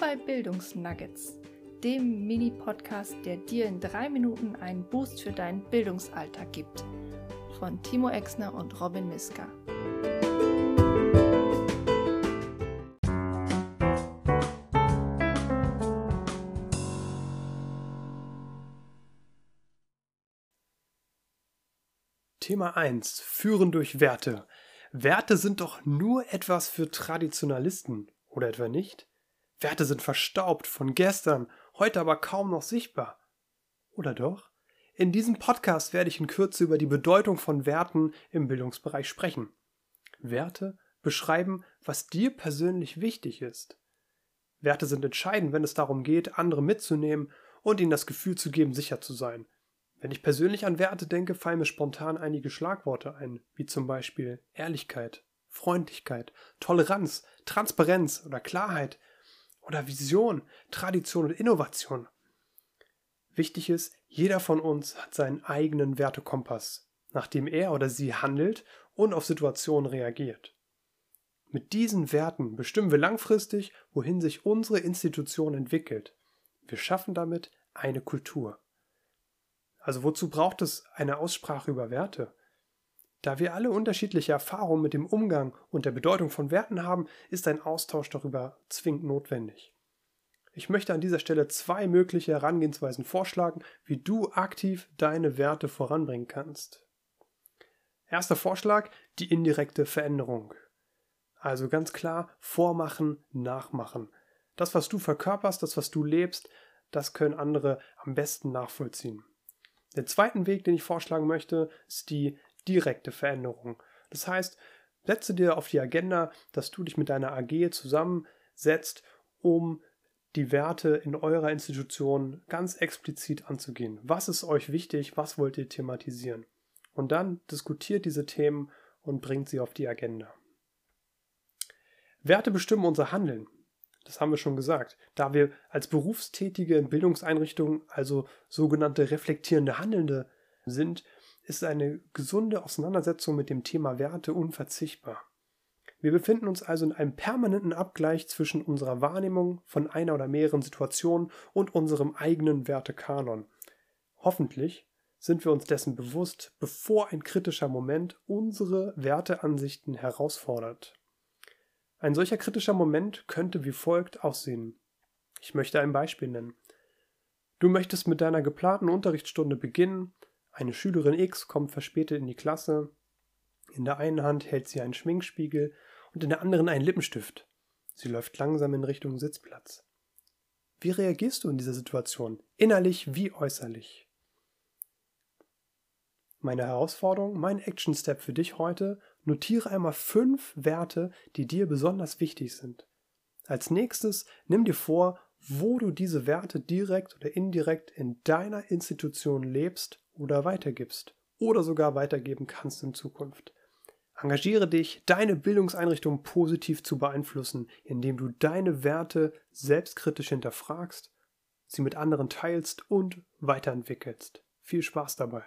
bei Bildungsnuggets, dem Mini-Podcast, der dir in drei Minuten einen Boost für deinen Bildungsalltag gibt. Von Timo Exner und Robin Miska. Thema 1. Führen durch Werte. Werte sind doch nur etwas für Traditionalisten, oder etwa nicht? Werte sind verstaubt von gestern, heute aber kaum noch sichtbar. Oder doch? In diesem Podcast werde ich in Kürze über die Bedeutung von Werten im Bildungsbereich sprechen. Werte beschreiben, was dir persönlich wichtig ist. Werte sind entscheidend, wenn es darum geht, andere mitzunehmen und ihnen das Gefühl zu geben, sicher zu sein. Wenn ich persönlich an Werte denke, fallen mir spontan einige Schlagworte ein, wie zum Beispiel Ehrlichkeit, Freundlichkeit, Toleranz, Transparenz oder Klarheit oder Vision, Tradition und Innovation. Wichtig ist, jeder von uns hat seinen eigenen Wertekompass, nach dem er oder sie handelt und auf Situationen reagiert. Mit diesen Werten bestimmen wir langfristig, wohin sich unsere Institution entwickelt. Wir schaffen damit eine Kultur. Also wozu braucht es eine Aussprache über Werte? Da wir alle unterschiedliche Erfahrungen mit dem Umgang und der Bedeutung von Werten haben, ist ein Austausch darüber zwingend notwendig. Ich möchte an dieser Stelle zwei mögliche Herangehensweisen vorschlagen, wie du aktiv deine Werte voranbringen kannst. Erster Vorschlag, die indirekte Veränderung. Also ganz klar, vormachen, nachmachen. Das, was du verkörperst, das, was du lebst, das können andere am besten nachvollziehen. Der zweite Weg, den ich vorschlagen möchte, ist die direkte Veränderung. Das heißt, setze dir auf die Agenda, dass du dich mit deiner AG zusammensetzt, um die Werte in eurer Institution ganz explizit anzugehen. Was ist euch wichtig? Was wollt ihr thematisieren? Und dann diskutiert diese Themen und bringt sie auf die Agenda. Werte bestimmen unser Handeln. Das haben wir schon gesagt. Da wir als Berufstätige in Bildungseinrichtungen also sogenannte reflektierende Handelnde sind, ist eine gesunde Auseinandersetzung mit dem Thema Werte unverzichtbar. Wir befinden uns also in einem permanenten Abgleich zwischen unserer Wahrnehmung von einer oder mehreren Situationen und unserem eigenen Wertekanon. Hoffentlich sind wir uns dessen bewusst, bevor ein kritischer Moment unsere Werteansichten herausfordert. Ein solcher kritischer Moment könnte wie folgt aussehen. Ich möchte ein Beispiel nennen. Du möchtest mit deiner geplanten Unterrichtsstunde beginnen, eine Schülerin X kommt verspätet in die Klasse, in der einen Hand hält sie einen Schminkspiegel und in der anderen einen Lippenstift. Sie läuft langsam in Richtung Sitzplatz. Wie reagierst du in dieser Situation, innerlich wie äußerlich? Meine Herausforderung, mein Action Step für dich heute, notiere einmal fünf Werte, die dir besonders wichtig sind. Als nächstes nimm dir vor, wo du diese Werte direkt oder indirekt in deiner Institution lebst oder weitergibst oder sogar weitergeben kannst in Zukunft. Engagiere dich, deine Bildungseinrichtung positiv zu beeinflussen, indem du deine Werte selbstkritisch hinterfragst, sie mit anderen teilst und weiterentwickelst. Viel Spaß dabei!